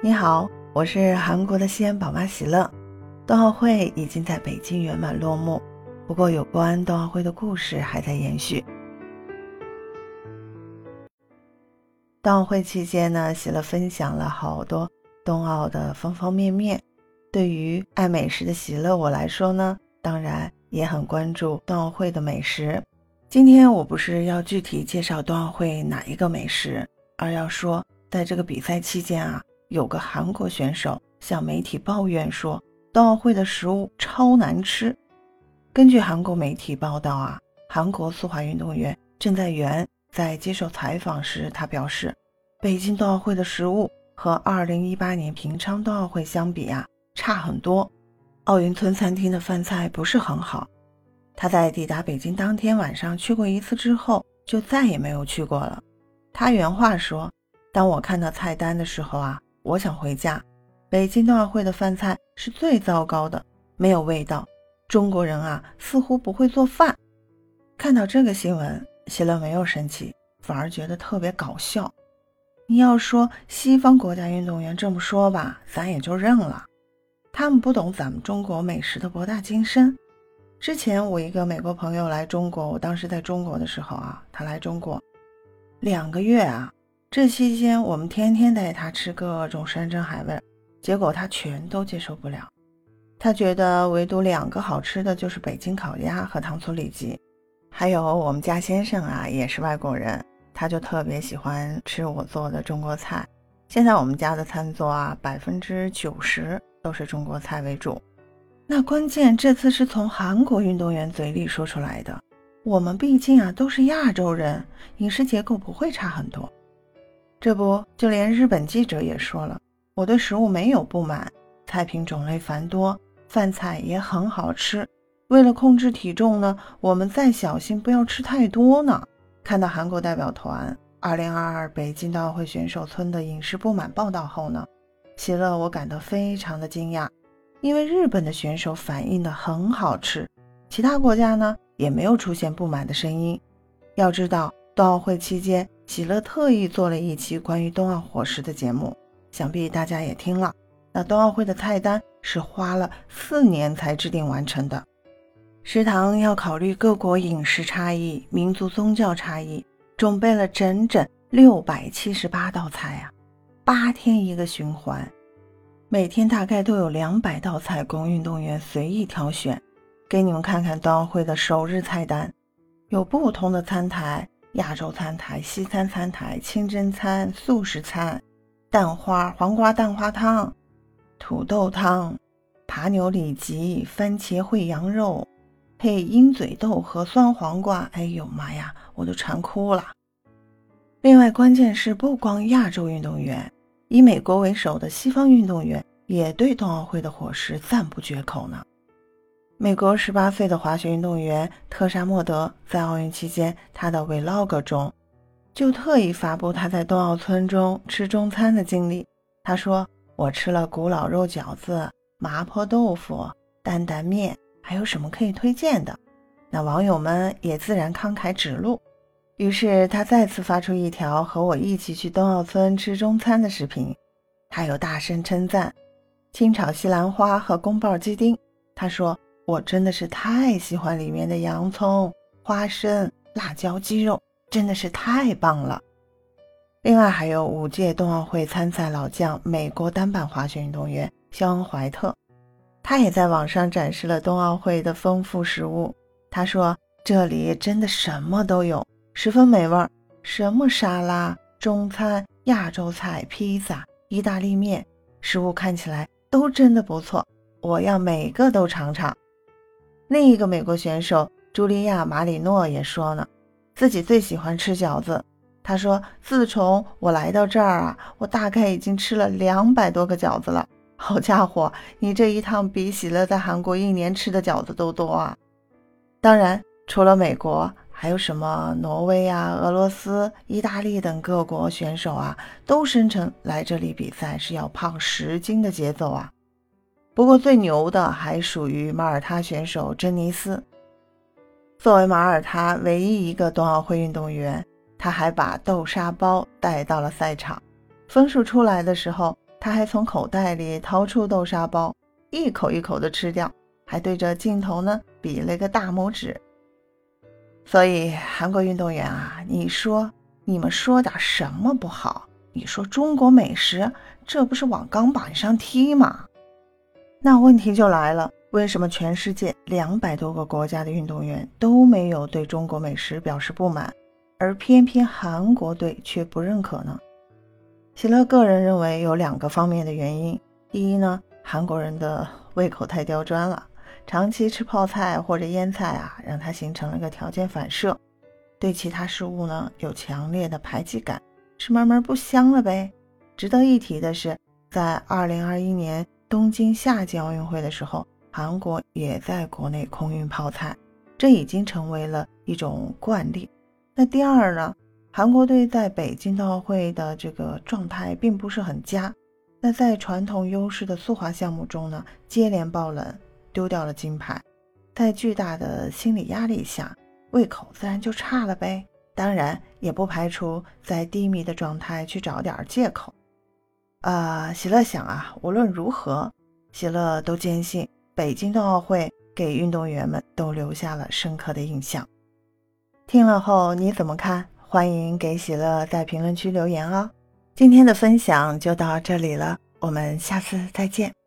你好，我是韩国的西安宝妈喜乐。冬奥会已经在北京圆满落幕，不过有关冬奥会的故事还在延续。冬奥会期间呢，喜乐分享了好多冬奥的方方面面。对于爱美食的喜乐我来说呢，当然也很关注冬奥会的美食。今天我不是要具体介绍冬奥会哪一个美食，而要说在这个比赛期间啊。有个韩国选手向媒体抱怨说，冬奥会的食物超难吃。根据韩国媒体报道啊，韩国速滑运动员郑在元在接受采访时，他表示，北京冬奥会的食物和2018年平昌冬奥会相比啊，差很多。奥运村餐厅的饭菜不是很好。他在抵达北京当天晚上去过一次之后，就再也没有去过了。他原话说：“当我看到菜单的时候啊。”我想回家。北京冬奥会的饭菜是最糟糕的，没有味道。中国人啊，似乎不会做饭。看到这个新闻，希勒没有生气，反而觉得特别搞笑。你要说西方国家运动员这么说吧，咱也就认了。他们不懂咱们中国美食的博大精深。之前我一个美国朋友来中国，我当时在中国的时候啊，他来中国两个月啊。这期间，我们天天带他吃各种山珍海味，结果他全都接受不了。他觉得唯独两个好吃的就是北京烤鸭和糖醋里脊。还有我们家先生啊，也是外国人，他就特别喜欢吃我做的中国菜。现在我们家的餐桌啊，百分之九十都是中国菜为主。那关键这次是从韩国运动员嘴里说出来的。我们毕竟啊都是亚洲人，饮食结构不会差很多。这不，就连日本记者也说了，我对食物没有不满，菜品种类繁多，饭菜也很好吃。为了控制体重呢，我们再小心不要吃太多呢。看到韩国代表团2022北京冬奥会选手村的饮食不满报道后呢，喜乐我感到非常的惊讶，因为日本的选手反映的很好吃，其他国家呢也没有出现不满的声音。要知道，冬奥会期间。喜乐特意做了一期关于冬奥伙食的节目，想必大家也听了。那冬奥会的菜单是花了四年才制定完成的，食堂要考虑各国饮食差异、民族宗教差异，准备了整整六百七十八道菜啊，八天一个循环，每天大概都有两百道菜供运动员随意挑选。给你们看看冬奥会的首日菜单，有不同的餐台。亚洲餐台、西餐餐台、清真餐、素食餐、蛋花、黄瓜蛋花汤、土豆汤、扒牛里脊、番茄烩羊肉，配鹰嘴豆和酸黄瓜。哎呦妈呀，我都馋哭了！另外，关键是不光亚洲运动员，以美国为首的西方运动员也对冬奥会的伙食赞不绝口呢。美国十八岁的滑雪运动员特沙莫德在奥运期间，他的 Vlog 中就特意发布他在冬奥村中吃中餐的经历。他说：“我吃了古老肉饺子、麻婆豆腐、担担面，还有什么可以推荐的？”那网友们也自然慷慨指路。于是他再次发出一条和我一起去冬奥村吃中餐的视频。他有大声称赞清炒西兰花和宫爆鸡丁。他说。我真的是太喜欢里面的洋葱、花生、辣椒、鸡肉，真的是太棒了。另外还有五届冬奥会参赛老将、美国单板滑雪运动员肖恩·怀特，他也在网上展示了冬奥会的丰富食物。他说：“这里真的什么都有，十分美味，什么沙拉、中餐、亚洲菜、披萨、意大利面，食物看起来都真的不错，我要每个都尝尝。”另一个美国选手茱莉亚·马里诺也说呢，自己最喜欢吃饺子。他说：“自从我来到这儿啊，我大概已经吃了两百多个饺子了。好家伙，你这一趟比喜乐在韩国一年吃的饺子都多啊！”当然，除了美国，还有什么挪威啊、俄罗斯、意大利等各国选手啊，都声称来这里比赛是要胖十斤的节奏啊。不过最牛的还属于马耳他选手珍妮斯。作为马耳他唯一一个冬奥会运动员，他还把豆沙包带到了赛场。分数出来的时候，他还从口袋里掏出豆沙包，一口一口的吃掉，还对着镜头呢比了个大拇指。所以韩国运动员啊，你说你们说点什么不好？你说中国美食，这不是往钢板上踢吗？那问题就来了，为什么全世界两百多个国家的运动员都没有对中国美食表示不满，而偏偏韩国队却不认可呢？喜乐个人认为有两个方面的原因。第一呢，韩国人的胃口太刁钻了。长期吃泡菜或者腌菜啊，让他形成了个条件反射，对其他食物呢有强烈的排挤感，吃慢慢不香了呗。值得一提的是，在2021年东京夏季奥运会的时候，韩国也在国内空运泡菜，这已经成为了一种惯例。那第二呢，韩国队在北京冬奥会的这个状态并不是很佳，那在传统优势的速滑项目中呢，接连爆冷。丢掉了金牌，在巨大的心理压力下，胃口自然就差了呗。当然，也不排除在低迷的状态去找点借口。啊，喜乐想啊，无论如何，喜乐都坚信北京冬奥会给运动员们都留下了深刻的印象。听了后你怎么看？欢迎给喜乐在评论区留言哦。今天的分享就到这里了，我们下次再见。